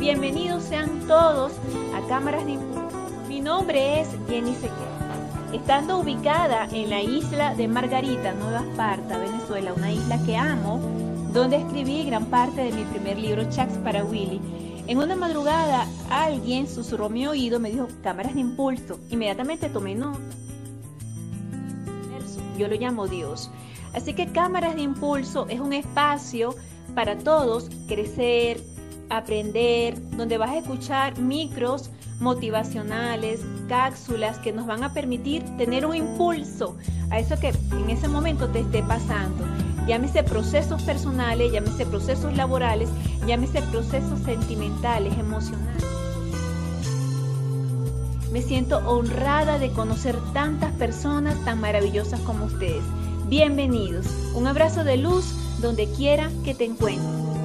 Bienvenidos sean todos a Cámaras de Impulso. Mi nombre es Jenny Sequer. Estando ubicada en la isla de Margarita, Nueva Esparta, Venezuela, una isla que amo, donde escribí gran parte de mi primer libro, Chats para Willy, en una madrugada alguien susurró mi oído, me dijo, cámaras de impulso. Inmediatamente tomé nota. Yo lo llamo Dios. Así que cámaras de impulso es un espacio para todos crecer, aprender, donde vas a escuchar micros motivacionales, cápsulas que nos van a permitir tener un impulso a eso que en ese momento te esté pasando. Llámese procesos personales, llámese procesos laborales, llámese procesos sentimentales, emocionales. Me siento honrada de conocer tantas personas tan maravillosas como ustedes. Bienvenidos. Un abrazo de luz donde quiera que te encuentres.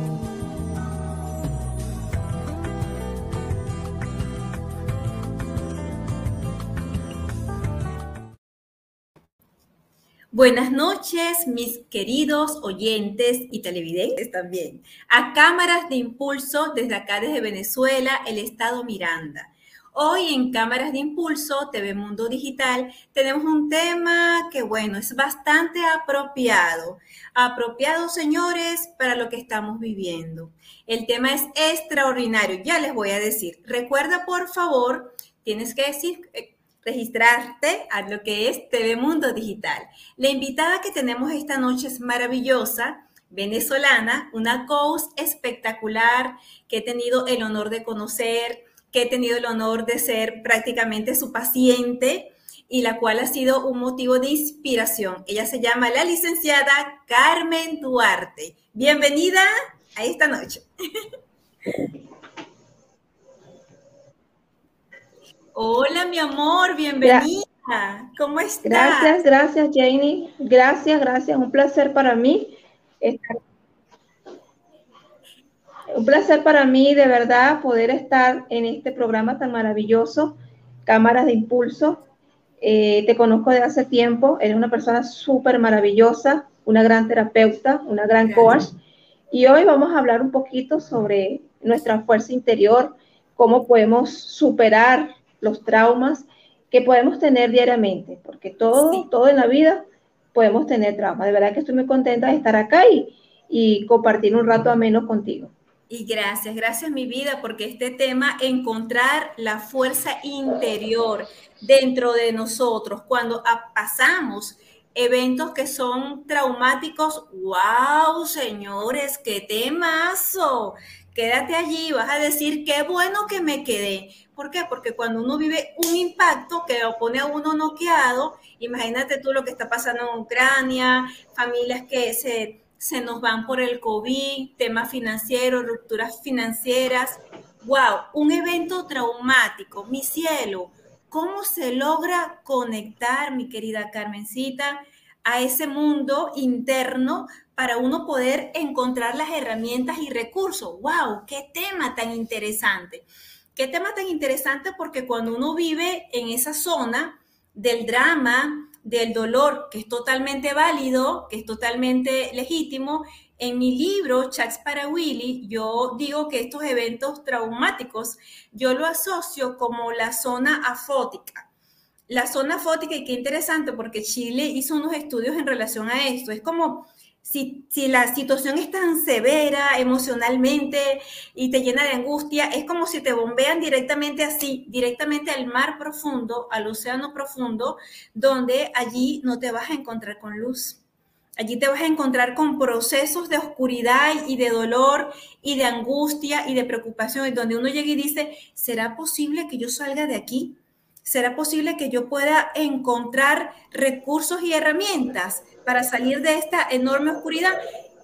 Buenas noches, mis queridos oyentes y televidentes también. A cámaras de impulso desde acá, desde Venezuela, el estado Miranda. Hoy en Cámaras de Impulso, TV Mundo Digital, tenemos un tema que, bueno, es bastante apropiado. Apropiado, señores, para lo que estamos viviendo. El tema es extraordinario, ya les voy a decir. Recuerda, por favor, tienes que decir eh, registrarte a lo que es TV Mundo Digital. La invitada que tenemos esta noche es maravillosa, venezolana, una coach espectacular que he tenido el honor de conocer, que he tenido el honor de ser prácticamente su paciente y la cual ha sido un motivo de inspiración. Ella se llama la licenciada Carmen Duarte. Bienvenida a esta noche. Hola, mi amor, bienvenida. ¿Cómo estás? Gracias, gracias, Janie. Gracias, gracias. Un placer para mí estar. Un placer para mí, de verdad, poder estar en este programa tan maravilloso, Cámaras de Impulso. Eh, te conozco de hace tiempo, eres una persona súper maravillosa, una gran terapeuta, una gran coach. Y hoy vamos a hablar un poquito sobre nuestra fuerza interior, cómo podemos superar los traumas que podemos tener diariamente, porque todo, todo en la vida podemos tener traumas. De verdad que estoy muy contenta de estar acá y, y compartir un rato ameno contigo. Y gracias, gracias mi vida, porque este tema, encontrar la fuerza interior dentro de nosotros, cuando pasamos eventos que son traumáticos, wow, señores, qué temazo. Quédate allí, vas a decir, qué bueno que me quedé. ¿Por qué? Porque cuando uno vive un impacto que lo pone a uno noqueado, imagínate tú lo que está pasando en Ucrania, familias que se, se nos van por el COVID, temas financieros, rupturas financieras. ¡Wow! Un evento traumático, mi cielo. ¿Cómo se logra conectar, mi querida Carmencita, a ese mundo interno para uno poder encontrar las herramientas y recursos? ¡Wow! ¡Qué tema tan interesante! Qué tema tan interesante porque cuando uno vive en esa zona del drama, del dolor, que es totalmente válido, que es totalmente legítimo, en mi libro, Chats para Willy, yo digo que estos eventos traumáticos, yo lo asocio como la zona afótica. La zona afótica, y qué interesante, porque Chile hizo unos estudios en relación a esto. Es como si, la situación es tan severa emocionalmente y te llena de angustia, es como si te bombean directamente así, directamente al mar profundo, al océano profundo, donde allí no te vas a encontrar con luz. Allí te vas a encontrar con procesos de oscuridad y de dolor y de angustia y de preocupación, donde uno llega y dice, ¿será posible que yo salga de aquí? ¿Será posible que yo pueda encontrar recursos y herramientas para salir de esta enorme oscuridad?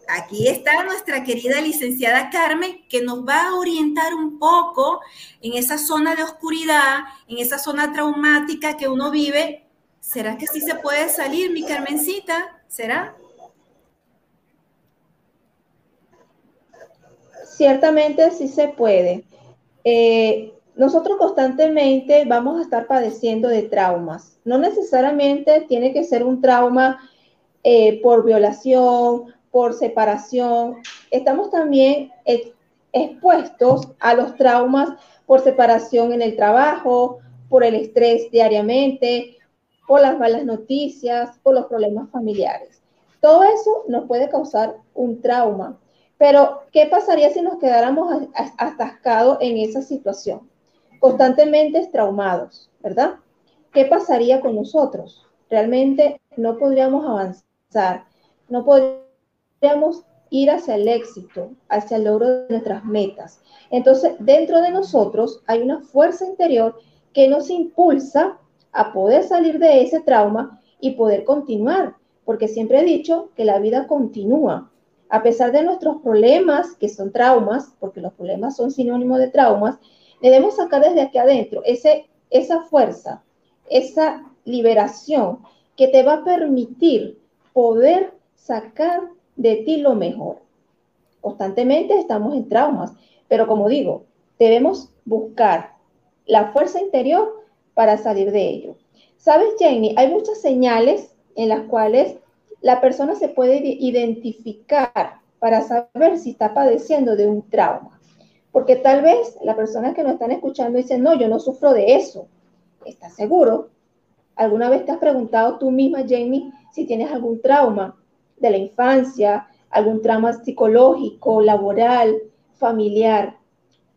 Aquí está nuestra querida licenciada Carmen, que nos va a orientar un poco en esa zona de oscuridad, en esa zona traumática que uno vive. ¿Será que sí se puede salir, mi Carmencita? ¿Será? Ciertamente sí se puede. Eh, nosotros constantemente vamos a estar padeciendo de traumas. No necesariamente tiene que ser un trauma eh, por violación, por separación. Estamos también expuestos a los traumas por separación en el trabajo, por el estrés diariamente, por las malas noticias, por los problemas familiares. Todo eso nos puede causar un trauma. Pero, ¿qué pasaría si nos quedáramos atascados en esa situación? Constantemente traumados, ¿verdad? ¿Qué pasaría con nosotros? Realmente no podríamos avanzar, no podríamos ir hacia el éxito, hacia el logro de nuestras metas. Entonces, dentro de nosotros hay una fuerza interior que nos impulsa a poder salir de ese trauma y poder continuar, porque siempre he dicho que la vida continúa. A pesar de nuestros problemas, que son traumas, porque los problemas son sinónimos de traumas, debemos sacar desde aquí adentro esa fuerza, esa liberación que te va a permitir poder sacar de ti lo mejor. Constantemente estamos en traumas, pero como digo, debemos buscar la fuerza interior para salir de ello. ¿Sabes, Jamie? Hay muchas señales en las cuales la persona se puede identificar para saber si está padeciendo de un trauma. Porque tal vez la persona que nos están escuchando dice, no, yo no sufro de eso. ¿Estás seguro? ¿Alguna vez te has preguntado tú misma, Jamie, si tienes algún trauma de la infancia, algún trauma psicológico, laboral, familiar?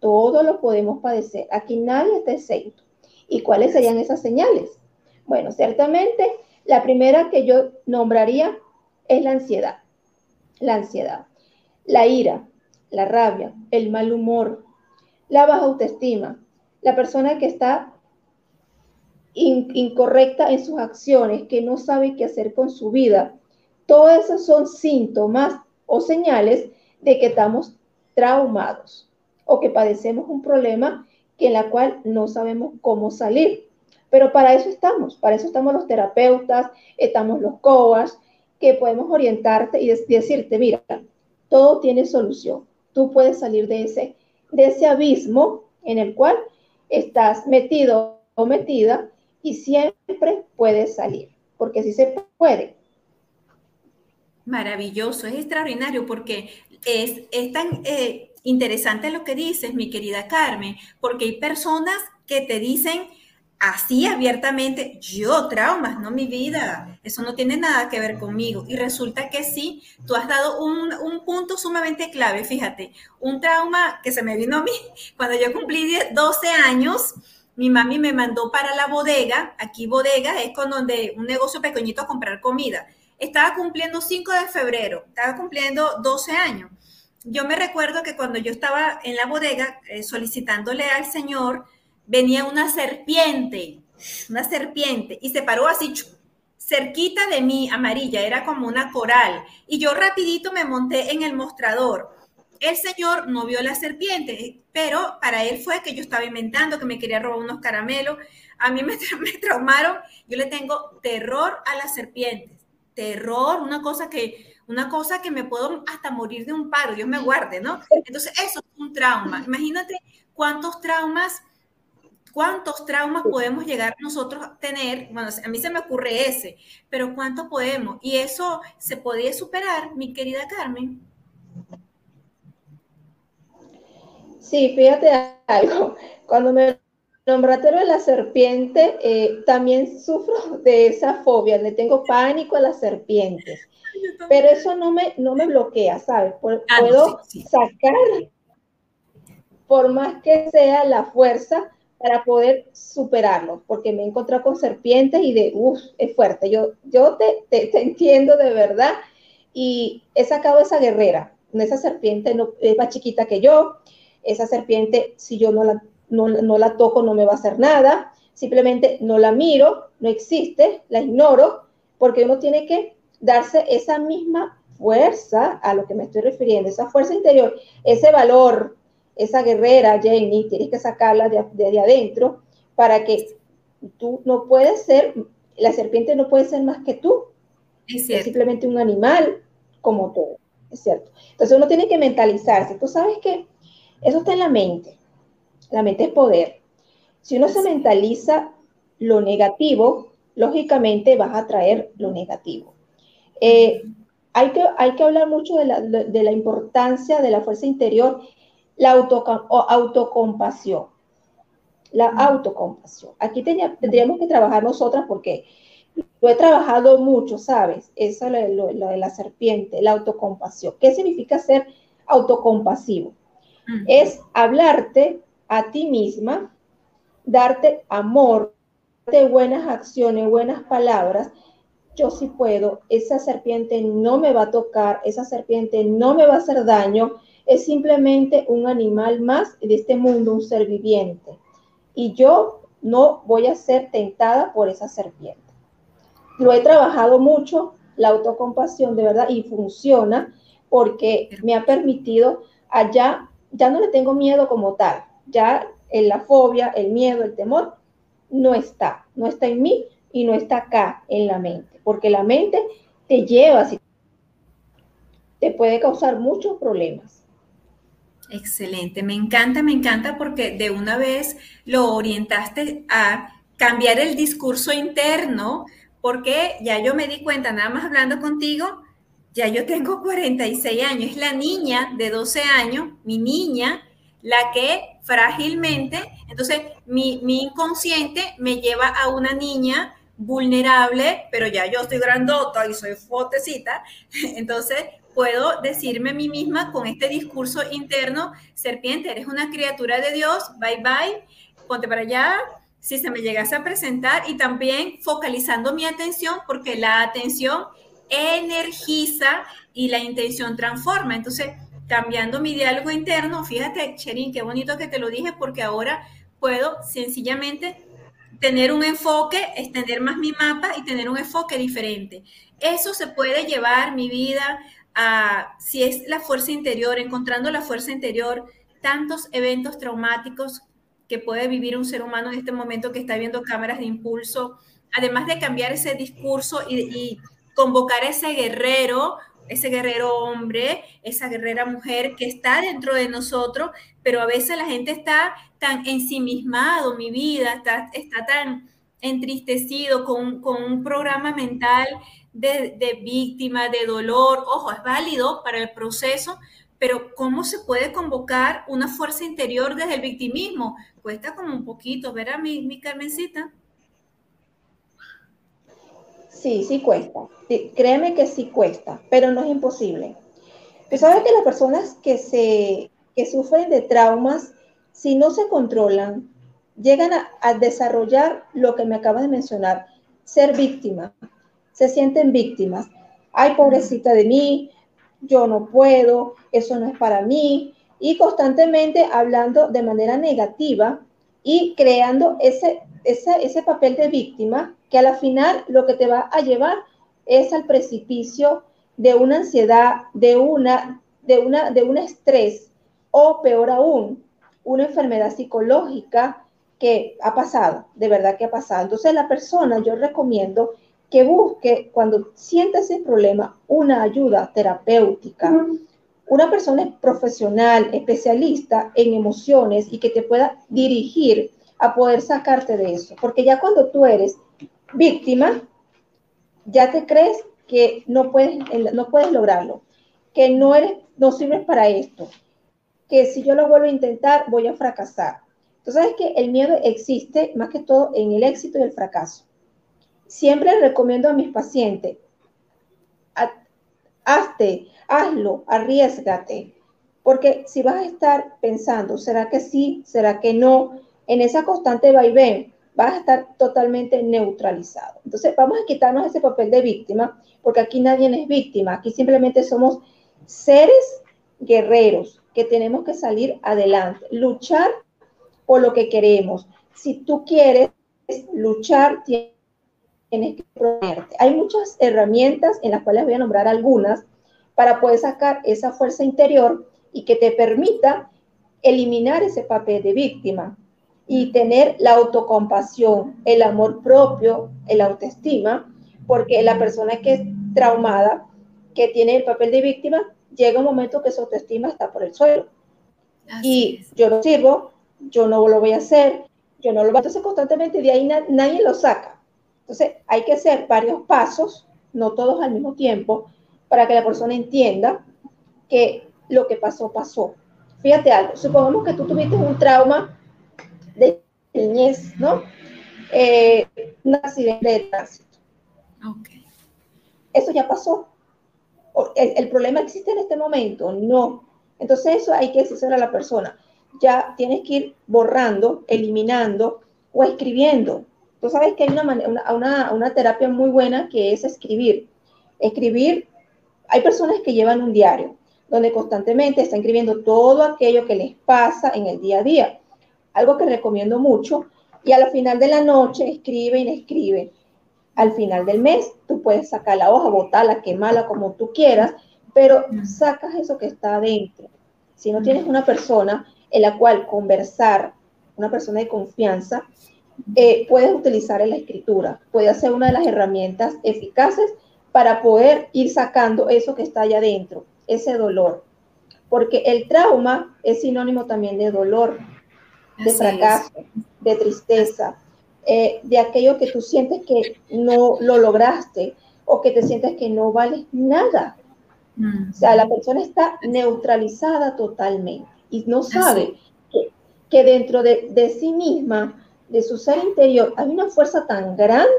Todo lo podemos padecer. Aquí nadie está exento. ¿Y cuáles serían esas señales? Bueno, ciertamente la primera que yo nombraría es la ansiedad. La ansiedad, la ira, la rabia, el mal humor, la baja autoestima, la persona que está incorrecta en sus acciones, que no sabe qué hacer con su vida. Todos esos son síntomas o señales de que estamos traumados o que padecemos un problema que en la cual no sabemos cómo salir. Pero para eso estamos, para eso estamos los terapeutas, estamos los coas, que podemos orientarte y decirte, mira, todo tiene solución. Tú puedes salir de ese, de ese abismo en el cual estás metido o metida y siempre puedes salir, porque sí se puede. Maravilloso, es extraordinario porque es, es tan eh, interesante lo que dices, mi querida Carmen, porque hay personas que te dicen así abiertamente, yo traumas, no mi vida, eso no tiene nada que ver conmigo. Y resulta que sí, tú has dado un, un, punto sumamente clave, fíjate, un trauma que se me vino a mí cuando yo cumplí 12 años. Mi mami me mandó para la bodega, aquí bodega es con donde un negocio pequeñito a comprar comida. Estaba cumpliendo 5 de febrero, estaba cumpliendo 12 años yo me recuerdo que cuando yo estaba en la bodega eh, solicitándole al Señor, venía una serpiente, una serpiente, y se paró así cerquita de mí, amarilla, era como una coral, y yo rapidito me monté en el mostrador. El Señor no vio la serpiente, pero para él fue que yo estaba inventando, que me quería robar unos caramelos. A mí me, me traumaron, yo le tengo terror a las serpientes, terror, una cosa que una cosa que me puedo hasta morir de un paro, Dios me guarde, ¿no? Entonces, eso es un trauma. Imagínate cuántos traumas, cuántos traumas podemos llegar nosotros a tener. Bueno, a mí se me ocurre ese, pero ¿cuánto podemos? Y eso se podría superar, mi querida Carmen. Sí, fíjate algo. Cuando me nombraste de la serpiente, eh, también sufro de esa fobia, le tengo pánico a las serpientes. Pero eso no me, no me bloquea, ¿sabes? Ah, puedo sacar, por más que sea la fuerza, para poder superarlo, porque me he encontrado con serpientes y de, uff, es fuerte. Yo, yo te, te, entiendo de verdad y he sacado esa guerrera. Esa serpiente no, es más chiquita que yo. Esa serpiente, si yo no la, no, no la toco, no me va a hacer nada. Simplemente no la miro, no existe, la ignoro, porque uno tiene que darse esa misma fuerza a lo que me estoy refiriendo, esa fuerza interior, ese valor, esa guerrera, Jamie, tienes que sacarla de, de, adentro para que tú no puedes ser, la serpiente no puede ser más que tú. Es, es simplemente un animal como todo, es cierto. Entonces uno tiene que mentalizarse. Tú sabes que eso está en la mente. La mente es poder. Si uno se mentaliza lo negativo, lógicamente vas a traer lo negativo. Eh, hay, que, hay que hablar mucho de la, importancia de la fuerza interior la autocompasión. La autocompasión. Aquí tendríamos que trabajar nosotras porque lo he trabajado mucho, ¿sabes? Eso lo, lo, de la serpiente, la autocompasión. ¿Qué significa ser autocompasivo? Es hablarte a ti misma, darte amor, de buenas acciones, buenas palabras, yo sí puedo, esa serpiente no me va a tocar, esa serpiente no me va a hacer daño, es simplemente un animal más de este mundo, un ser viviente. Y yo no voy a ser tentada por esa serpiente. Lo he trabajado mucho, la autocompasión de verdad, y funciona porque me ha permitido allá, ya no le tengo miedo como tal, ya en la fobia, el miedo, el temor, no está, no está en mí y no está acá en la mente, porque la mente te lleva, te puede causar muchos problemas. Excelente, me encanta, me encanta porque de una vez lo orientaste a cambiar el discurso interno, porque ya yo me di cuenta, nada más hablando contigo, ya yo tengo 46 años, es la niña de 12 años, mi niña, la que frágilmente, entonces mi, inconsciente me lleva a una niña vulnerable, pero ya yo estoy grandota y soy fotecita, entonces puedo decirme a mí misma con este discurso interno, serpiente, eres una criatura de Dios, bye bye, ponte para allá, si se me llegase a presentar y también focalizando mi atención, porque la atención energiza y la intención transforma. Entonces, cambiando mi diálogo interno. Fíjate, Cherin, qué bonito que te lo dije porque ahora puedo sencillamente tener un enfoque, extender más mi mapa y tener un enfoque diferente. Eso se puede llevar mi vida a, si es la fuerza interior, encontrando la fuerza interior, tantos eventos traumáticos que puede vivir un ser humano en este momento que está viendo cámaras de impulso, además de cambiar ese discurso y, convocar a ese guerrero ese guerrero hombre, esa guerrera mujer que está dentro de nosotros, pero a veces la gente está tan ensimismado, mi vida, está, tan entristecido con, un programa mental de, de, víctima, de dolor. Ojo, es válido para el proceso, pero ¿cómo se puede convocar una fuerza interior desde el victimismo? Cuesta como un poquito, ¿verdad, mi, mi Carmencita? Sí, sí cuesta. créeme que sí cuesta, pero no es imposible. Tú sabes que las personas que, se, que sufren de traumas, si no se controlan, llegan a, desarrollar lo que me acabas de mencionar, ser víctima. Se sienten víctimas. Ay, pobrecita de mí, yo no puedo, eso no es para mí. Y constantemente hablando de manera negativa y creando ese, ese, ese papel de víctima que a la final lo que te va a llevar es al precipicio de una ansiedad, de una, de una, de un estrés o peor aún, una enfermedad psicológica que ha pasado, de verdad que ha pasado. Entonces la persona, yo recomiendo que busque cuando sienta ese problema una ayuda terapéutica, una persona profesional, especialista en emociones y que te pueda dirigir a poder sacarte de eso. Porque ya cuando tú eres víctima, ya te crees que no puedes, no puedes lograrlo, que no, eres, no sirves para esto, que si yo lo vuelvo a intentar voy a fracasar. Entonces es que el miedo existe más que todo en el éxito y el fracaso. Siempre recomiendo a mis pacientes, hazte, hazlo, arriesgate, porque si vas a estar pensando, ¿será que sí? ¿Será que no? En esa constante vaivén, vas a estar totalmente neutralizado. Entonces, vamos a quitarnos ese papel de víctima, porque aquí nadie es víctima, aquí simplemente somos seres guerreros que tenemos que salir adelante, luchar por lo que queremos. Si tú quieres luchar, tienes que proponerte. Hay muchas herramientas en las cuales voy a nombrar algunas para poder sacar esa fuerza interior y que te permita eliminar ese papel de víctima y tener la autocompasión, el amor propio, el autoestima, porque la persona que es traumada, que tiene el papel de víctima, llega un momento que su autoestima está por el suelo. y yo lo sirvo, yo no lo voy a hacer, yo no lo voy a hacer constantemente, de ahí nadie lo saca. Entonces hay que hacer varios pasos, no todos al mismo tiempo, para que la persona entienda que lo que pasó, pasó. Fíjate algo, supongamos que tú tuviste un trauma de niñez, ¿no? Eh, un accidente de tránsito. Ok. Eso ya pasó. ¿El, problema existe en este momento? No. Entonces eso hay que decirle a la persona. Ya tienes que ir borrando, eliminando o escribiendo. Tú sabes que hay una, una, una terapia muy buena que es escribir. Escribir, hay personas que llevan un diario donde constantemente están escribiendo todo aquello que les pasa en el día a día. Algo que recomiendo mucho. Y a la final de la noche escribe y escribe. Al final del mes tú puedes sacar la hoja, botarla, quemarla como tú quieras, pero sacas eso que está adentro. Si no tienes una persona en la cual conversar, una persona de confianza, eh, puedes utilizar en la escritura. Puede ser una de las herramientas eficaces para poder ir sacando eso que está allá adentro, ese dolor. Porque el trauma es sinónimo también de dolor, de fracaso, de tristeza, eh, de aquello que tú sientes que no lo lograste o que te sientes que no vales nada. Mm. O sea, la persona está neutralizada totalmente y no sabe que, que, dentro de, de, sí misma, de su ser interior, hay una fuerza tan grande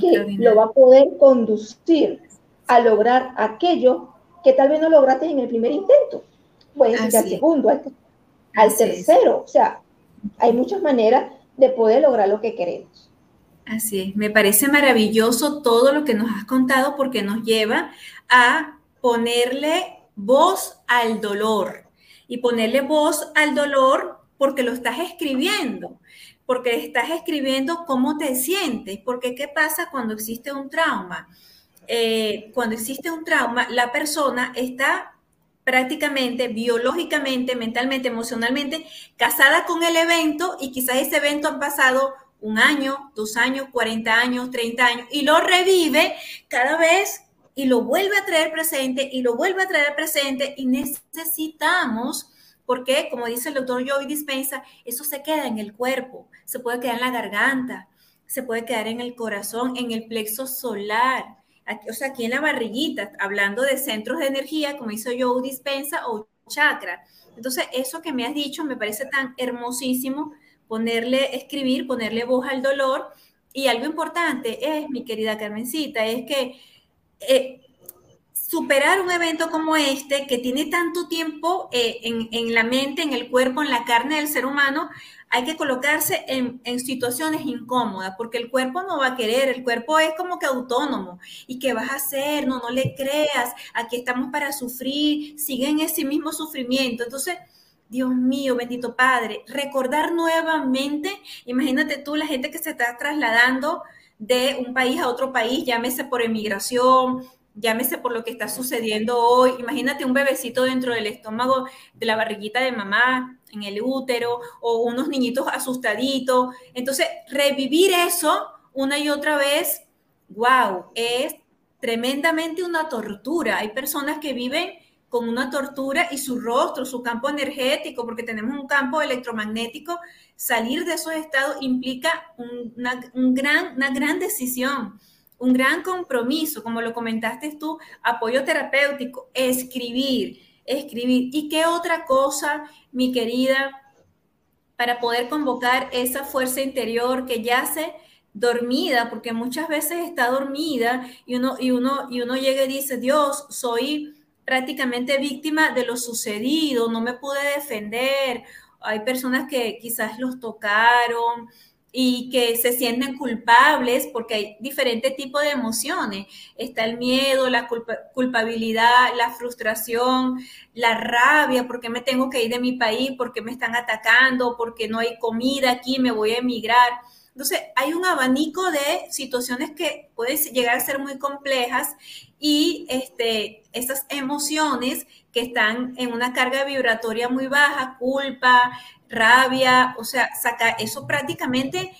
que lo va a poder conducir a lograr aquello que tal vez no lograste en el primer intento. Puede ser al segundo, al, al tercero. O sea, hay muchas maneras de poder lograr lo que queremos. Así es, me parece maravilloso todo lo que nos has contado porque nos lleva a ponerle voz al dolor y ponerle voz al dolor porque lo estás escribiendo, porque estás escribiendo cómo te sientes, porque qué pasa cuando existe un trauma. Eh, cuando existe un trauma, la persona está prácticamente biológicamente, mentalmente, emocionalmente, casada con el evento y quizás ese evento ha pasado un año, dos años, 40 años, 30 años y lo revive cada vez y lo vuelve a traer presente y lo vuelve a traer presente y necesitamos, porque como dice el doctor Joey Dispensa, eso se queda en el cuerpo, se puede quedar en la garganta, se puede quedar en el corazón, en el plexo solar, o sea, aquí en la barriguita, hablando de centros de energía, como hizo yo, dispensa o chakra. Entonces, eso que me has dicho me parece tan hermosísimo, ponerle, escribir, ponerle voz al dolor. Y algo importante es, mi querida Carmencita, es que eh, superar un evento como este, que tiene tanto tiempo eh, en, la mente, en el cuerpo, en la carne del ser humano, hay que colocarse en, situaciones incómodas, porque el cuerpo no va a querer, el cuerpo es como que autónomo. ¿Y qué vas a hacer? No, no le creas, aquí estamos para sufrir, sigue en ese mismo sufrimiento. Entonces, Dios mío, bendito Padre, recordar nuevamente, imagínate tú la gente que se está trasladando de un país a otro país, llámese por emigración, llámese por lo que está sucediendo hoy. Imagínate un bebecito dentro del estómago de la barriguita de mamá, en el útero, o unos niñitos asustaditos. Entonces, revivir eso una y otra vez, wow, es tremendamente una tortura. Hay personas que viven con una tortura y su rostro, su campo energético, porque tenemos un campo electromagnético, salir de esos estados implica una, un gran, una gran decisión un gran compromiso, como lo comentaste tú, apoyo terapéutico, escribir, escribir. ¿Y qué otra cosa, mi querida, para poder convocar esa fuerza interior que yace dormida, porque muchas veces está dormida y uno, y uno, y uno llega y dice, Dios, soy prácticamente víctima de lo sucedido, no me pude defender. Hay personas que quizás los tocaron, y que se sienten culpables porque hay diferentes tipos de emociones. Está el miedo, la culpabilidad, la frustración, la rabia, porque me tengo que ir de mi país, porque me están atacando, porque no hay comida aquí, me voy a emigrar. Entonces, hay un abanico de situaciones que pueden llegar a ser muy complejas y este, esas emociones que están en una carga vibratoria muy baja, culpa, rabia, o sea, saca eso prácticamente,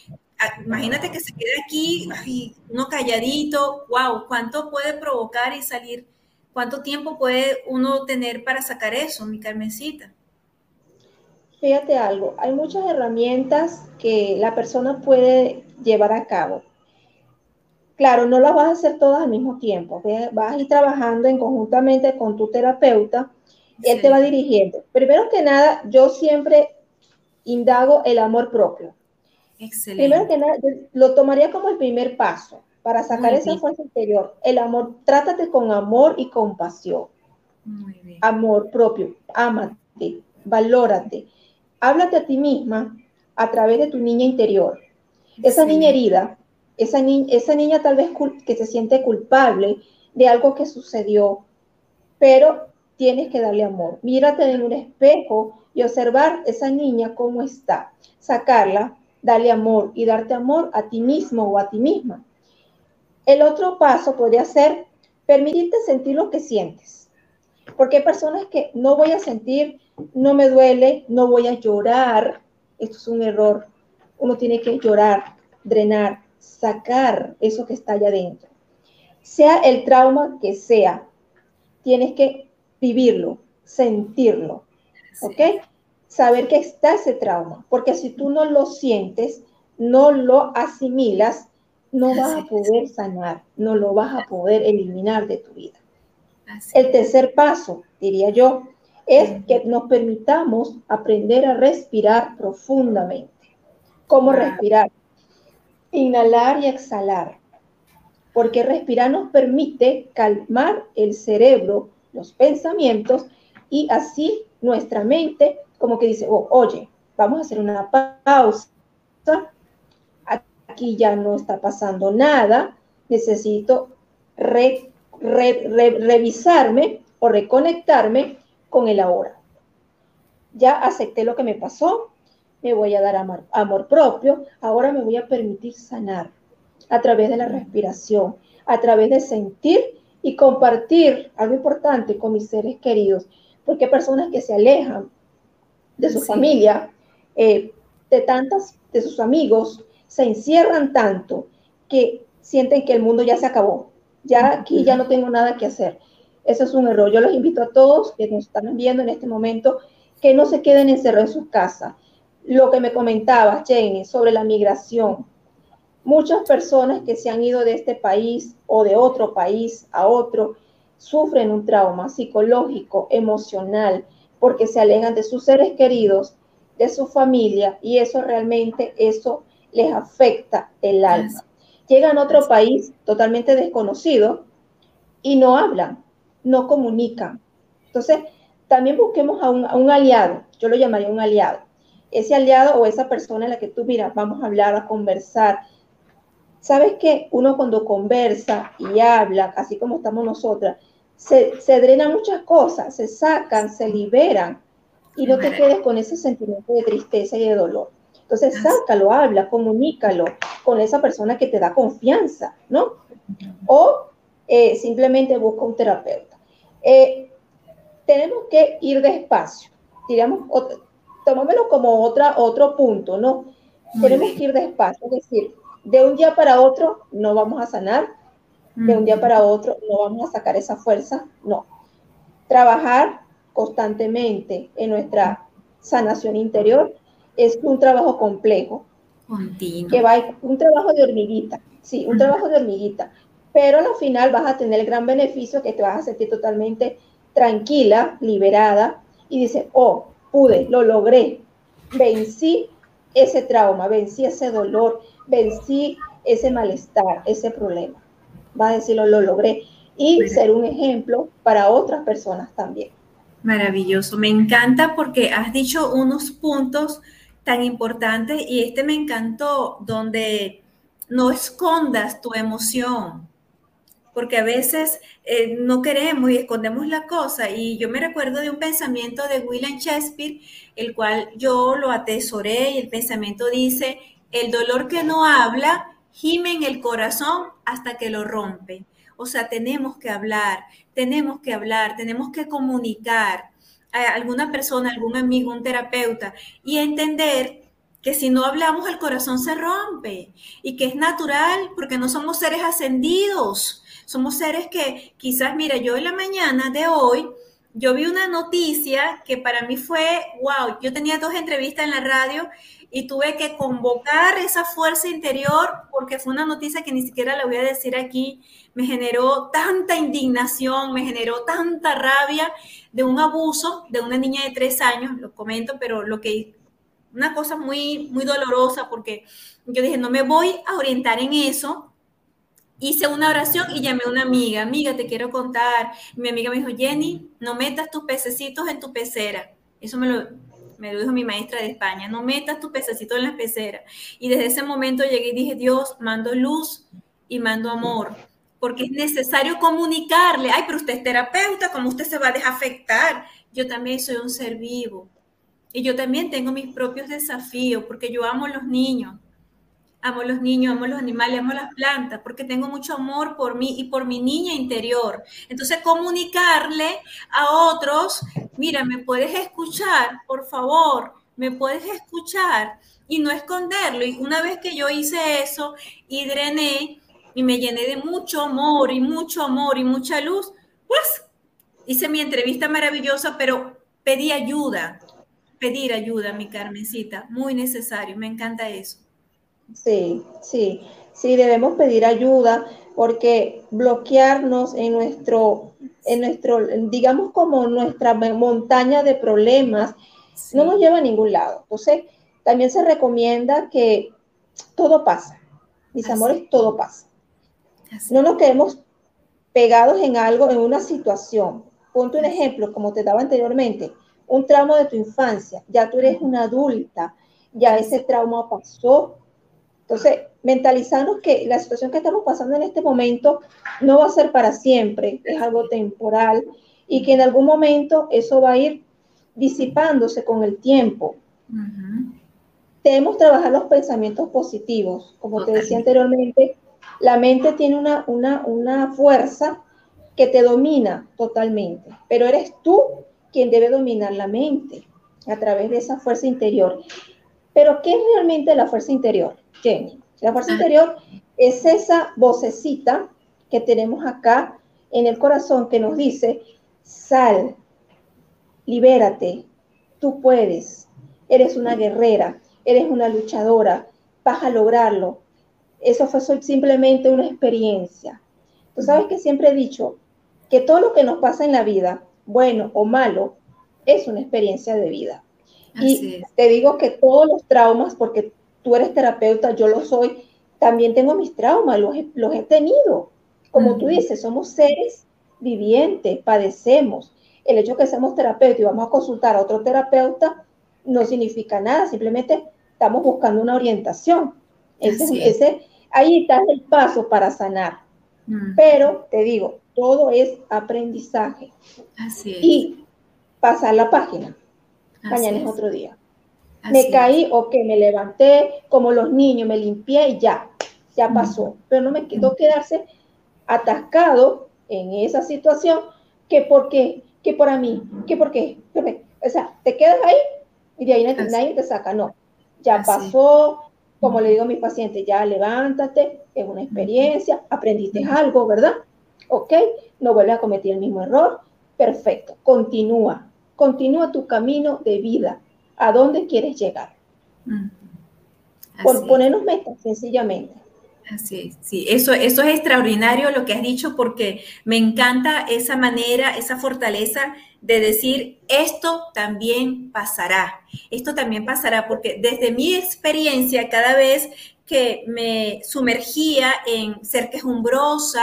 imagínate que se quede aquí, uno calladito, wow, ¿cuánto puede provocar y salir? ¿Cuánto tiempo puede uno tener para sacar eso, mi Carmencita? Fíjate algo, hay muchas herramientas que la persona puede llevar a cabo. Claro, no las vas a hacer todas al mismo tiempo, vas a ir trabajando en conjuntamente con tu terapeuta Él te va dirigiendo. Primero que nada, yo siempre indago el amor propio. Excelente. Primero que nada, lo tomaría como el primer paso para sacar esa fuerza interior. El amor, trátate con amor y compasión. Muy bien. Amor propio, ámate, valórate. Háblate a ti misma a través de tu niña interior. Esa niña herida, esa, esa niña tal vez que se siente culpable de algo que sucedió, pero tienes que darle amor. Mírate en un espejo y observar esa niña cómo está. Sacarla, darle amor y darte amor a ti mismo o a ti misma. El otro paso podría ser permitirte sentir lo que sientes. Porque hay personas que no voy a sentir, no me duele, no voy a llorar. Esto es un error. Uno tiene que llorar, drenar, sacar eso que está allá adentro. Sea el trauma que sea, tienes que vivirlo, sentirlo, ¿ok? Saber que está ese trauma, porque si tú no lo sientes, no lo asimilas, no vas a poder sanar, no lo vas a poder eliminar de tu vida. El tercer paso, diría yo, es que nos permitamos aprender a respirar profundamente. ¿Cómo respirar? Inhalar y exhalar. Porque respirar nos permite calmar el cerebro, los pensamientos y así nuestra mente como que dice, oh, oye, vamos a hacer una pausa. Aquí ya no está pasando nada. Necesito revisarme o reconectarme con el ahora. Ya acepté lo que me pasó, me voy a dar amor, amor propio, ahora me voy a permitir sanar a través de la respiración, a través de sentir y compartir algo importante con mis seres queridos, porque personas que se alejan de su familia, eh, de tantas, de sus amigos, se encierran tanto que sienten que el mundo ya se acabó, ya aquí ya no tengo nada que hacer. Eso es un error. Yo los invito a todos que nos están viendo en este momento que no se queden encerrados en sus casas. Lo que me comentabas, Jenny, sobre la migración. Muchas personas que se han ido de este país o de otro país a otro sufren un trauma psicológico, emocional, porque se alejan de sus seres queridos, de su familia, y eso realmente, eso les afecta el alma. Llegan a otro país totalmente desconocido y no hablan, no comunican. Entonces, también busquemos a un, aliado, yo lo llamaría un aliado. Ese aliado o esa persona en la que tú miras, vamos a hablar, a conversar. ¿Sabes que Uno cuando conversa y habla, así como estamos nosotras, se, se drenan muchas cosas, se sacan, se liberan y no te quedes con ese sentimiento de tristeza y de dolor. Entonces, sácalo, habla, comunícalo con esa persona que te da confianza, ¿no? O eh, simplemente busca un terapeuta. Eh, tenemos que ir despacio, digamos, tomámoslo como otra, otro punto, ¿no? tenemos que ir despacio, es decir, de un día para otro no vamos a sanar, de un día para otro no vamos a sacar esa fuerza, no. Trabajar constantemente en nuestra sanación interior es un trabajo complejo, Continuo. que va un trabajo de hormiguita, sí, un trabajo de hormiguita, pero al final vas a tener el gran beneficio que te vas a sentir totalmente tranquila, liberada y dices, oh, pude, lo logré, vencí ese trauma, vencí ese dolor, vencí ese malestar, ese problema. Vas a decirlo, lo logré y ser un ejemplo para otras personas también. Maravilloso, me encanta porque has dicho unos puntos tan importantes y este me encantó donde no escondas tu emoción, porque a veces eh, no queremos y escondemos la cosa. Y yo me recuerdo de un pensamiento de William Shakespeare, el cual yo lo atesoré y el pensamiento dice, el dolor que no habla gime en el corazón hasta que lo rompe. O sea, tenemos que hablar, tenemos que hablar, tenemos que comunicar a alguna persona, algún amigo, un terapeuta y entender que si no hablamos el corazón se rompe y que es natural porque no somos seres ascendidos, somos seres que quizás, mira, yo en la mañana de hoy, yo vi una noticia que para mí fue, wow, yo tenía dos entrevistas en la radio y tuve que convocar esa fuerza interior porque fue una noticia que ni siquiera la voy a decir aquí, me generó tanta indignación, me generó tanta rabia de un abuso de una niña de tres años, lo comento, pero lo que una cosa muy, muy dolorosa porque yo dije, no me voy a orientar en eso. Hice una oración y llamé a una amiga, amiga, te quiero contar. mi amiga me dijo, Jenny, no metas tus pececitos en tu pecera. Eso me lo, me lo dijo mi maestra de España, no metas tus pececitos en la pecera. Y desde ese momento llegué y dije, Dios, mando luz y mando amor, porque es necesario comunicarle, ay, pero usted es terapeuta, ¿cómo usted se va a desafectar? Yo también soy un ser vivo y yo también tengo mis propios desafíos, porque yo amo a los niños, amo los niños, amo los animales, amo las plantas, porque tengo mucho amor por mí y por mi niña interior. Entonces, comunicarle a otros, mira, me puedes escuchar, por favor, me puedes escuchar y no esconderlo. Y una vez que yo hice eso y drené y me llené de mucho amor y mucho amor y mucha luz, pues hice mi entrevista maravillosa, pero pedí ayuda pedir ayuda, mi Carmencita, muy necesario, me encanta eso. Sí, sí, sí, debemos pedir ayuda porque bloquearnos en nuestro, en nuestro, digamos como nuestra montaña de problemas, no nos lleva a ningún lado. Entonces, también se recomienda que todo pasa, mis amores, todo pasa. No nos quedemos pegados en algo, en una situación. Ponte un ejemplo, como te daba anteriormente un trauma de tu infancia, ya tú eres una adulta, ya ese trauma pasó. Entonces, mentalizarnos que la situación que estamos pasando en este momento no va a ser para siempre, es algo temporal y que en algún momento eso va a ir disipándose con el tiempo. Debemos trabajar los pensamientos positivos. Como te decía anteriormente, la mente tiene una, una, una fuerza que te domina totalmente, pero eres tú quien debe dominar la mente a través de esa fuerza interior. Pero, ¿qué es realmente la fuerza interior, Jenny? La fuerza ah. interior es esa vocecita que tenemos acá en el corazón que nos dice, sal, libérate, tú puedes, eres una guerrera, eres una luchadora, vas a lograrlo. Eso fue simplemente una experiencia. Tú sabes que siempre he dicho que todo lo que nos pasa en la vida bueno o malo, es una experiencia de vida. Y te digo que todos los traumas, porque tú eres terapeuta, yo lo soy, también tengo mis traumas, los he, tenido. Como tú dices, somos seres vivientes, padecemos. El hecho de que seamos terapeutas y vamos a consultar a otro terapeuta no significa nada, simplemente estamos buscando una orientación. Ese, ese, ahí está el paso para sanar. Pero te digo, todo es aprendizaje. Así es. Y pasar la página. Mañana es. otro día. me caí, o que me levanté, como los niños, me limpié y ya, ya pasó. Pero no me quedó quedarse atascado en esa situación que por qué, que por a mí, que por qué. O sea, te quedas ahí y de ahí nadie, te saca. No, ya pasó, como le digo a mis pacientes, ya levántate, es una experiencia, aprendiste algo, ¿verdad? ¿ok? No vuelve a cometer el mismo error. Perfecto, continúa, continúa tu camino de vida. ¿A dónde quieres llegar? Por ponernos metas, sencillamente. Así es, sí, eso, eso es extraordinario lo que has dicho porque me encanta esa manera, esa fortaleza de decir, esto también pasará, esto también pasará, porque desde mi experiencia, cada vez que me sumergía en ser quejumbrosa,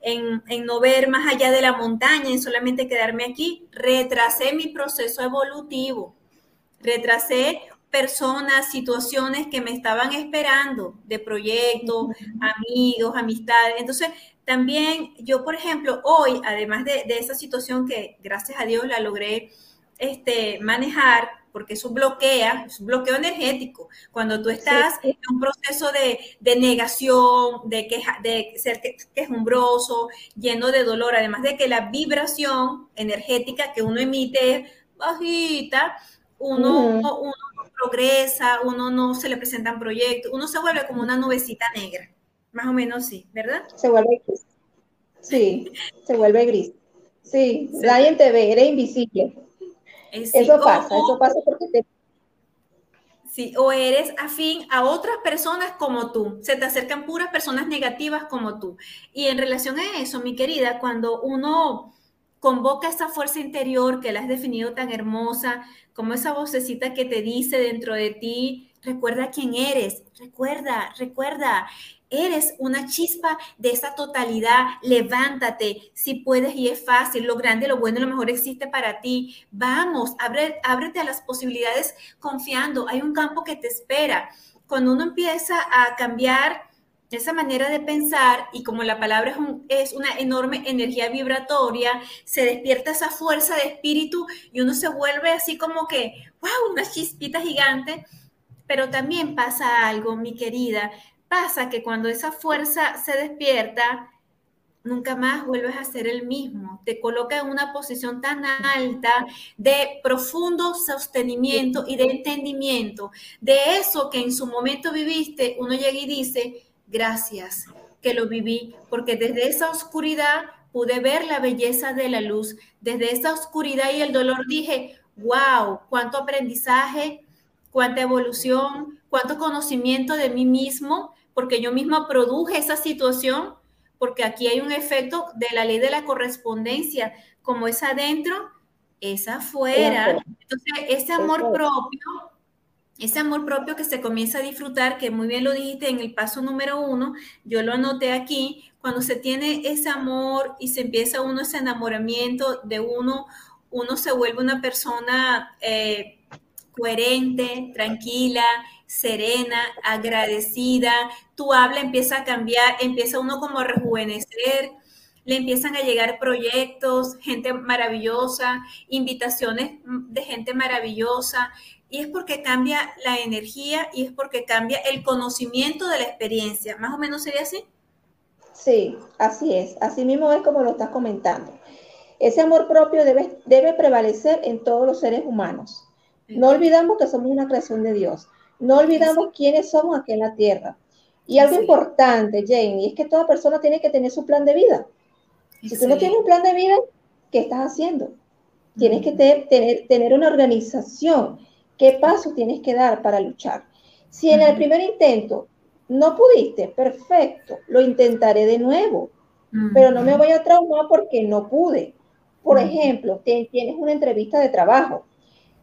en, en, no ver más allá de la montaña, en solamente quedarme aquí, retrasé mi proceso evolutivo, retrasé personas, situaciones que me estaban esperando de proyectos, amigos, amistades. Entonces, también yo, por ejemplo, hoy, además de, de, esa situación que gracias a Dios la logré este, manejar, porque eso bloquea, es un bloqueo energético. Cuando tú estás en un proceso de, de negación, de, queja, de ser quejumbroso, lleno de dolor, además de que la vibración energética que uno emite es bajita, uno, uno no progresa, uno no se le presentan proyectos, uno se vuelve como una nubecita negra, más o menos sí, ¿verdad? Se vuelve gris. Sí, se vuelve gris. Sí, nadie te ve, eres invisible. Eso pasa, eso pasa porque te... Sí, o eres afín a otras personas como tú. Se te acercan puras personas negativas como tú. Y en relación a eso, mi querida, cuando uno convoca esa fuerza interior que la has definido tan hermosa, como esa vocecita que te dice dentro de ti, recuerda quién eres, recuerda, recuerda, eres una chispa de esa totalidad, levántate, si puedes y es fácil, lo grande, lo bueno, lo mejor existe para ti. Vamos, abre, ábrete a las posibilidades confiando, hay un campo que te espera. Cuando uno empieza a cambiar esa manera de pensar y como la palabra es, una enorme energía vibratoria, se despierta esa fuerza de espíritu y uno se vuelve así como que, wow, una chispita gigante. Pero también pasa algo, mi querida, pasa que cuando esa fuerza se despierta, nunca más vuelves a ser el mismo. Te coloca en una posición tan alta de profundo sostenimiento y de entendimiento. De eso que en su momento viviste, uno llega y dice, Gracias que lo viví, porque desde esa oscuridad pude ver la belleza de la luz. Desde esa oscuridad y el dolor dije, wow, cuánto aprendizaje, cuánta evolución, cuánto conocimiento de mí mismo, porque yo misma produje esa situación, porque aquí hay un efecto de la ley de la correspondencia, como es adentro, es afuera. Entonces, ese amor propio ese amor propio que se comienza a disfrutar, que muy bien lo dijiste en el paso número uno, yo lo anoté aquí, cuando se tiene ese amor y se empieza uno ese enamoramiento de uno, uno se vuelve una persona eh, coherente, tranquila, serena, agradecida, tu habla empieza a cambiar, empieza uno como a rejuvenecer, le empiezan a llegar proyectos, gente maravillosa, invitaciones de gente maravillosa, y es porque cambia la energía y es porque cambia el conocimiento de la experiencia. ¿Más o menos sería así? Sí, así es. Así mismo es como lo estás comentando. Ese amor propio debe, debe prevalecer en todos los seres humanos. No olvidamos que somos una creación de Dios. No olvidamos quiénes somos aquí en la tierra. Y algo importante, Jane, es que toda persona tiene que tener su plan de vida. Si tú no tienes un plan de vida, ¿qué estás haciendo? Tienes que tener, tener una organización ¿Qué paso tienes que dar para luchar? Si en el primer intento no pudiste, perfecto, lo intentaré de nuevo, pero no me voy a traumar porque no pude. Por ejemplo, tienes una entrevista de trabajo,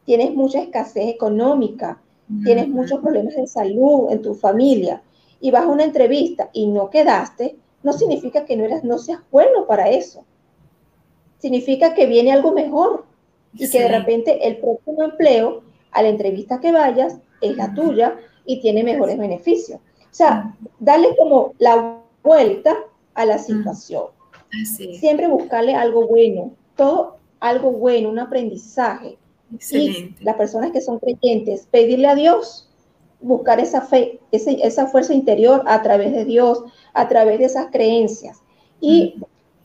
tienes mucha escasez económica, tienes muchos problemas de salud en tu familia y vas a una entrevista y no quedaste, no significa que no, eras, no seas bueno para eso. Significa que viene algo mejor y que de repente el próximo empleo a la entrevista que vayas es la tuya y tiene mejores beneficios. O sea, dale como la vuelta a la situación. Siempre buscarle algo bueno, todo algo bueno, un aprendizaje. Y las personas que son creyentes, pedirle a Dios, buscar esa fe, esa fuerza interior a través de Dios, a través de esas creencias. Y,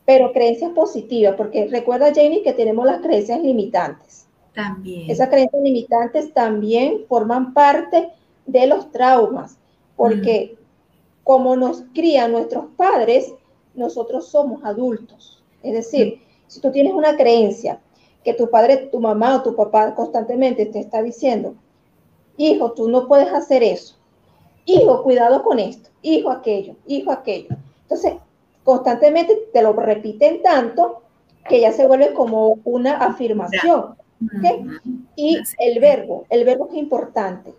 pero creencias positivas, porque recuerda, Janie, que tenemos las creencias limitantes. También. Esas creencias limitantes también forman parte de los traumas, porque como nos crían nuestros padres, nosotros somos adultos. Es decir, si tú tienes una creencia que tu padre, tu mamá o tu papá constantemente te está diciendo, hijo, tú no puedes hacer eso, hijo, cuidado con esto, hijo aquello, hijo aquello. Entonces, constantemente te lo repiten tanto que ya se vuelve como una afirmación. Y el verbo, el verbo es importante.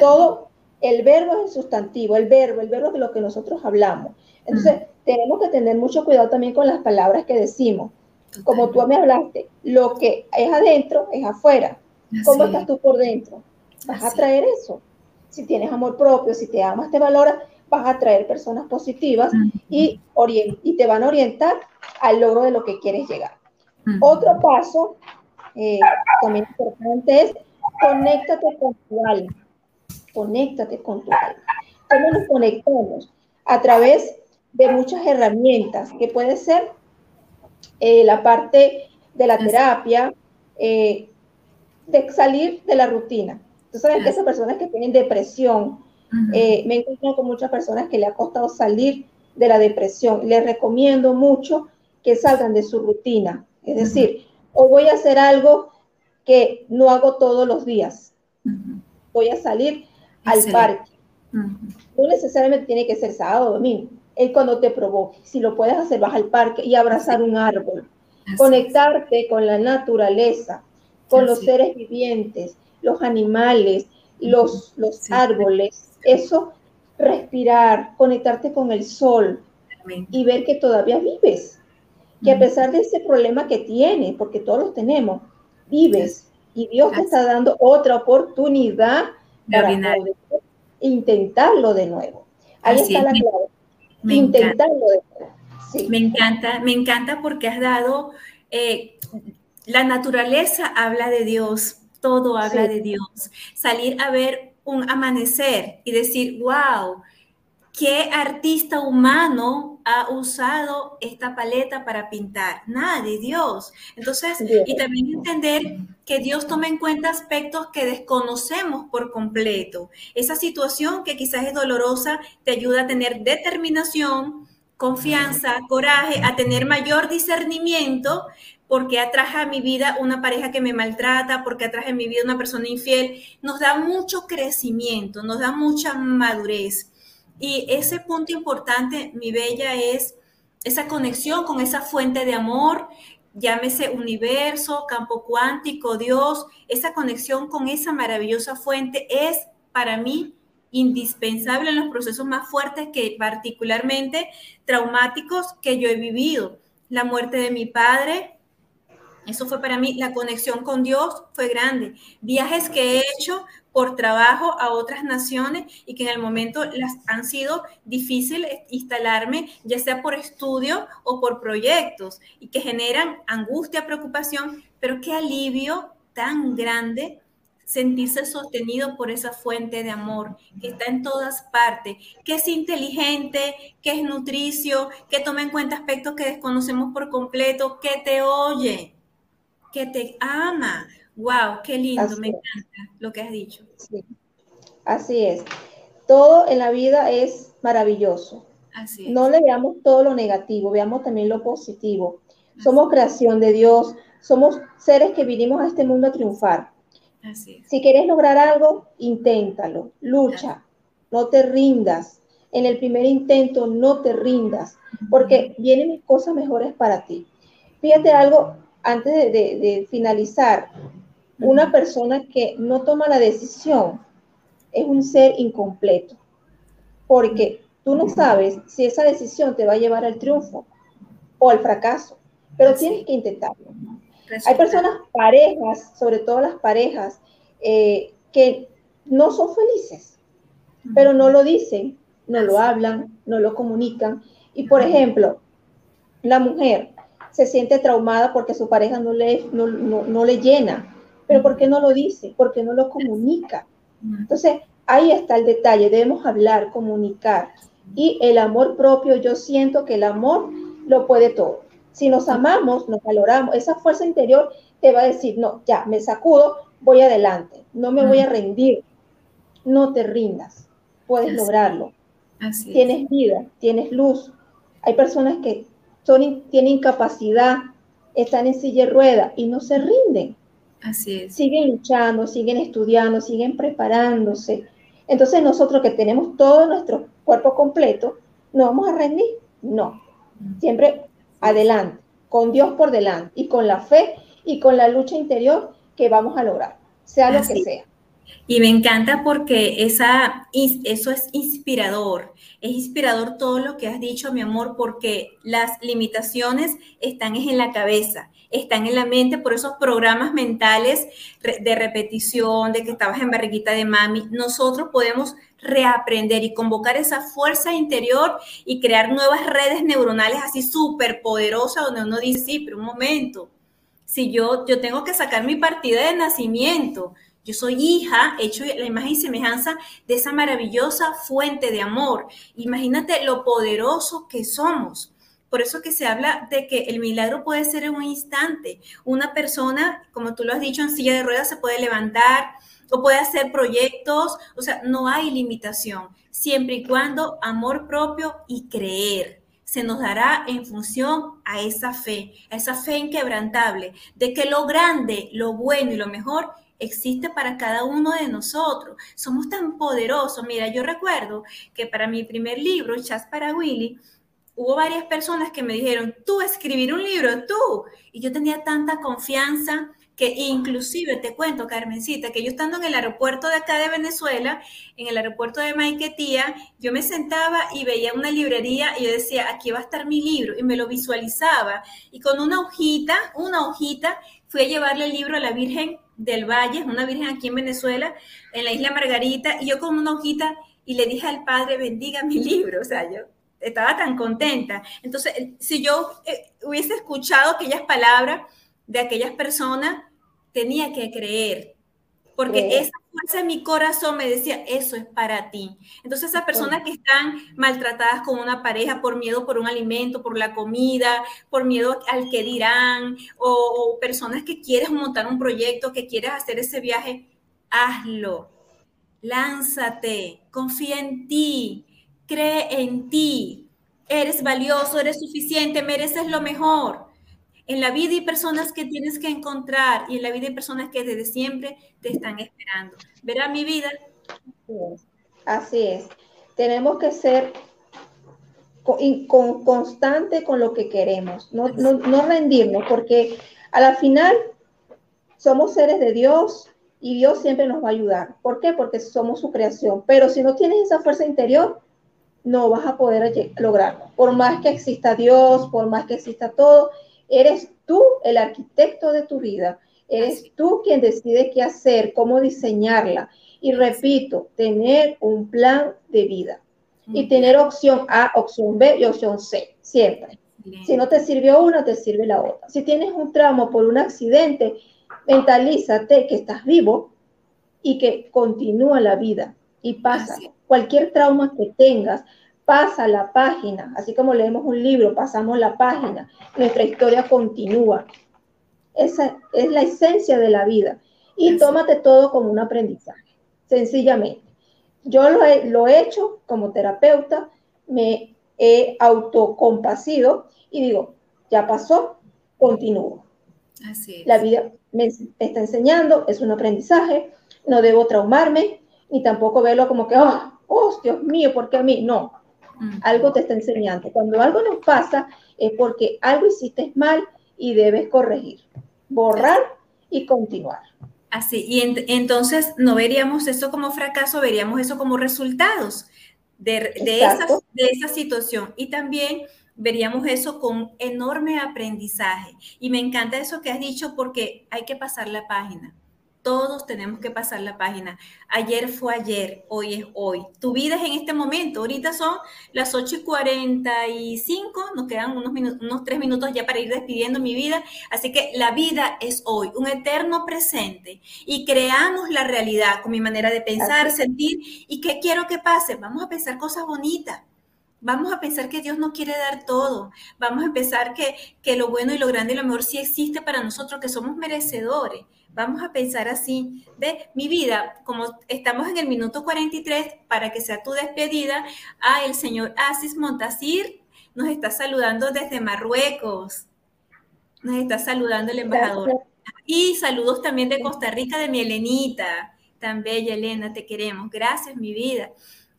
Todo, el verbo es el sustantivo, el verbo, el verbo es lo que nosotros hablamos. Entonces, tenemos que tener mucho cuidado también con las palabras que decimos. Como tú me hablaste, lo que es adentro es afuera. ¿Cómo estás tú por dentro? Vas a traer eso. Si tienes amor propio, si te amas, te valoras, vas a traer personas positivas y, y te van a orientar al logro de lo que quieres llegar. Otro paso eh, también importante es conéctate con tu alma. Conéctate con tu alma. ¿Cómo nos conectamos? A través de muchas herramientas, que puede ser eh, la parte de la terapia, eh, de salir de la rutina. Tú sabes que esas personas que tienen depresión, me he encontrado con muchas personas que le ha costado salir de la depresión. Les recomiendo mucho que salgan de su rutina, Es decir, o voy a hacer algo que no hago todos los días. Voy a salir al parque. No necesariamente tiene que ser sábado o domingo. Es cuando te provoque. Si lo puedes hacer, vas al parque y abrazar un árbol. Conectarte con la naturaleza, con los seres vivientes, los animales, los, los árboles. Eso, respirar, conectarte con el sol y ver que todavía vives. Que a pesar de ese problema que tienes, porque todos los tenemos, vives y Dios te está dando otra oportunidad para intentarlo de nuevo. Ahí está la clave. Me intentarlo nuevo. Me encanta, me encanta porque has dado, eh, la naturaleza habla de Dios, todo habla de Dios. Salir a ver un amanecer y decir, wow, ¿Qué artista humano ha usado esta paleta para pintar? Nadie, Dios. Entonces, y también entender que Dios toma en cuenta aspectos que desconocemos por completo. Esa situación que quizás es dolorosa te ayuda a tener determinación, confianza, coraje, a tener mayor discernimiento, porque atraje a mi vida una pareja que me maltrata, porque atraje a mi vida una persona infiel. Nos da mucho crecimiento, nos da mucha madurez. Y ese punto importante, mi bella, es esa conexión con esa fuente de amor, llámese universo, campo cuántico, Dios, esa conexión con esa maravillosa fuente es para mí indispensable en los procesos más fuertes que particularmente traumáticos que yo he vivido. La muerte de mi padre, eso fue para mí, la conexión con Dios fue grande. Viajes que he hecho por trabajo a otras naciones y que en el momento las han sido difíciles instalarme, ya sea por estudio o por proyectos, y que generan angustia, preocupación, pero qué alivio tan grande sentirse sostenido por esa fuente de amor que está en todas partes, que es inteligente, que es nutricio, que toma en cuenta aspectos que desconocemos por completo, que te oye, que te ama, Wow, qué lindo, me encanta lo que has dicho. Así es. Todo en la vida es maravilloso. Así es. No le veamos todo lo negativo, veamos también lo positivo. somos creación de Dios, somos seres que vinimos a este mundo a triunfar. Así es. Si quieres lograr algo, inténtalo, lucha, no te rindas. En el primer intento, no te rindas, porque vienen cosas mejores para ti. Fíjate algo antes de finalizar. Una persona que no toma la decisión es un ser incompleto, porque tú no sabes si esa decisión te va a llevar al triunfo o al fracaso, pero tienes que intentarlo. Hay personas, parejas, sobre todo las parejas, eh, que no son felices, pero no lo dicen, no lo hablan, no lo comunican. Y por ejemplo, la mujer se siente traumada porque su pareja no le, no le llena, pero ¿por qué no lo dice? ¿Por qué no lo comunica? Entonces, ahí está el detalle, debemos hablar, comunicar. Y el amor propio, yo siento que el amor lo puede todo. Si nos amamos, nos valoramos, esa fuerza interior te va a decir, no, ya, me sacudo, voy adelante, no me voy a rendir. No te rindas, puedes lograrlo. tienes vida, tienes luz. Hay personas que son, tienen incapacidad, están en silla de rueda y no se rinden. Así es. Siguen luchando, siguen estudiando, siguen preparándose. Entonces nosotros que tenemos todo nuestro cuerpo completo, ¿no vamos a rendir? No. Siempre adelante, con Dios por delante y con la fe y con la lucha interior que vamos a lograr, sea lo que sea. Y me encanta porque esa, eso es inspirador. Es inspirador todo lo que has dicho, mi amor, porque las limitaciones están en la cabeza, están en la mente por esos programas mentales de repetición, de que estabas en barriguita de mami. Nosotros podemos reaprender y convocar esa fuerza interior y crear nuevas redes neuronales así súper poderosas donde uno dice, sí, pero un momento, si yo, yo tengo que sacar mi partida de nacimiento, yo soy hija, hecho la imagen y semejanza de esa maravillosa fuente de amor. Imagínate lo poderoso que somos. Por eso que se habla de que el milagro puede ser en un instante. Una persona, como tú lo has dicho, en silla de ruedas se puede levantar o puede hacer proyectos. O sea, no hay limitación, siempre y cuando amor propio y creer se nos dará en función a esa fe, a esa fe inquebrantable, de que lo grande, lo bueno y lo mejor existe para cada uno de nosotros. Somos tan poderosos. Mira, yo recuerdo que para mi primer libro, Chas para Willy, hubo varias personas que me dijeron, tú escribir un libro, tú. Y yo tenía tanta confianza que inclusive te cuento, Carmencita, que yo estando en el aeropuerto de acá de Venezuela, en el aeropuerto de Maiquetía, yo me sentaba y veía una librería y yo decía, aquí va a estar mi libro, y me lo visualizaba. Y con una hojita, una hojita, fui a llevarle el libro a la Virgen del Valle, una virgen aquí en Venezuela, en la isla Margarita, y yo con una hojita y le dije al Padre, bendiga mi libro, o sea, yo estaba tan contenta. Entonces, si yo eh, hubiese escuchado aquellas palabras de aquellas personas, tenía que creer, porque esa fuerza en mi corazón me decía, eso es para ti. Entonces esas personas que están maltratadas con una pareja por miedo por un alimento, por la comida, por miedo al que dirán, o, personas que quieres montar un proyecto, que quieres hacer ese viaje, hazlo. Lánzate, confía en ti, cree en ti. Eres valioso, eres suficiente, mereces lo mejor. En la vida hay personas que tienes que encontrar y en la vida hay personas que desde siempre te están esperando. Verá mi vida. Así es. Tenemos que ser con, constante con lo que queremos, no, no, rendirnos, porque a la final somos seres de Dios y Dios siempre nos va a ayudar. ¿Por qué? Porque somos su creación. Pero si no tienes esa fuerza interior, no vas a poder lograrlo. Por más que exista Dios, por más que exista todo, Eres tú el arquitecto de tu vida. Eres tú quien decide qué hacer, cómo diseñarla. Y repito, tener un plan de vida. Y tener opción A, opción B y opción C, siempre. Si no te sirvió una, te sirve la otra. Si tienes un trauma por un accidente, mentalízate que estás vivo y que continúa la vida y pasa. Cualquier trauma que tengas, pasa la página, así como leemos un libro, pasamos la página, nuestra historia continúa. Esa es la esencia de la vida. Y tómate todo como un aprendizaje, sencillamente. Yo lo he, lo he hecho como terapeuta, me he autocompasido y digo, ya pasó, continúo. Así La vida me está enseñando, es un aprendizaje, no debo traumarme, ni tampoco verlo como que, oh, oh Dios mío, ¿por qué a mí? No, algo te está enseñando. Cuando algo nos pasa es porque algo hiciste mal y debes corregir, borrar y continuar. Así, y entonces no veríamos eso como fracaso, veríamos eso como resultados de, de, esa, de esa situación. Y también veríamos eso con enorme aprendizaje. Y me encanta eso que has dicho porque hay que pasar la página. Todos tenemos que pasar la página. Ayer fue ayer, hoy es hoy. Tu vida es en este momento. Ahorita son las 8 y 45, nos quedan unos, minutos, unos tres minutos ya para ir despidiendo mi vida. Así que la vida es hoy, un eterno presente. Y creamos la realidad con mi manera de pensar, sentir. ¿Y qué quiero que pase? Vamos a pensar cosas bonitas. Vamos a pensar que Dios no quiere dar todo. Vamos a pensar que, que lo bueno y lo grande y lo mejor sí existe para nosotros, que somos merecedores. Vamos a pensar así, ve, mi vida, como estamos en el minuto 43, para que sea tu despedida, ah, el señor Asis Montasir nos está saludando desde Marruecos. Nos está saludando el embajador. Y saludos también de Costa Rica, de mi Elenita. Tan bella, Elena, te queremos. Gracias, mi vida.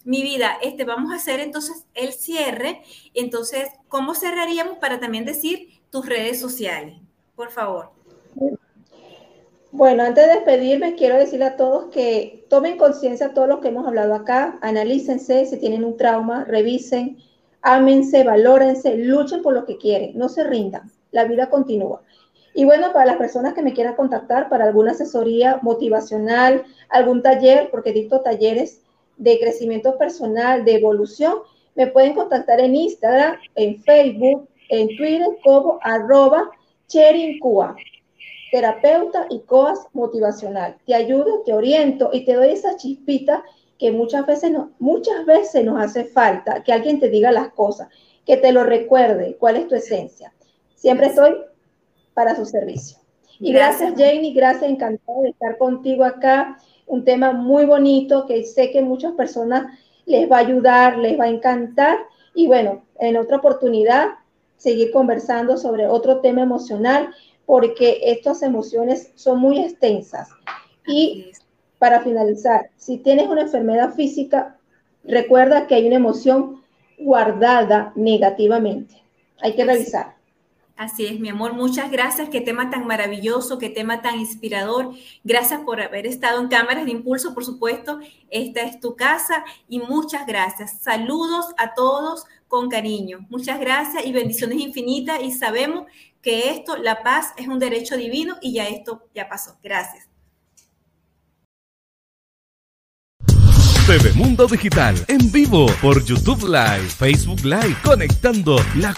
Mi vida, este, vamos a hacer entonces el cierre. Entonces, ¿cómo cerraríamos para también decir tus redes sociales? Por favor. Bueno, antes de despedirme, quiero decirle a todos que tomen conciencia todo lo que hemos hablado acá, analícense si tienen un trauma, revisen, ámense, valórense, luchen por lo que quieren, no se rindan, la vida continúa. Y bueno, para las personas que me quieran contactar para alguna asesoría motivacional, algún taller, porque dicto talleres de crecimiento personal, de evolución, me pueden contactar en Instagram, en Facebook, en Twitter como arroba cherincua terapeuta y coas motivacional. Te ayudo, te oriento y te doy esa chispita que muchas veces, no, muchas veces nos hace falta, que alguien te diga las cosas, que te lo recuerde, cuál es tu esencia. Siempre estoy para su servicio. Y gracias, gracias Janie, gracias, encantada de estar contigo acá. Un tema muy bonito que sé que muchas personas les va a ayudar, les va a encantar Y bueno, en otra oportunidad, seguir conversando sobre otro tema emocional, porque estas emociones son muy extensas. Y para finalizar, si tienes una enfermedad física, recuerda que hay una emoción guardada negativamente. Hay que revisar. Así es, mi amor. Muchas gracias. Qué tema tan maravilloso, qué tema tan inspirador. Gracias por haber estado en Cámaras de Impulso, por supuesto. Esta es tu casa y muchas gracias. Saludos a todos con cariño. Muchas gracias y bendiciones infinitas. Y sabemos que esto, la paz, es un derecho divino y ya esto ya pasó. Gracias. TV Mundo Digital en vivo por YouTube Live, Facebook Live, conectando la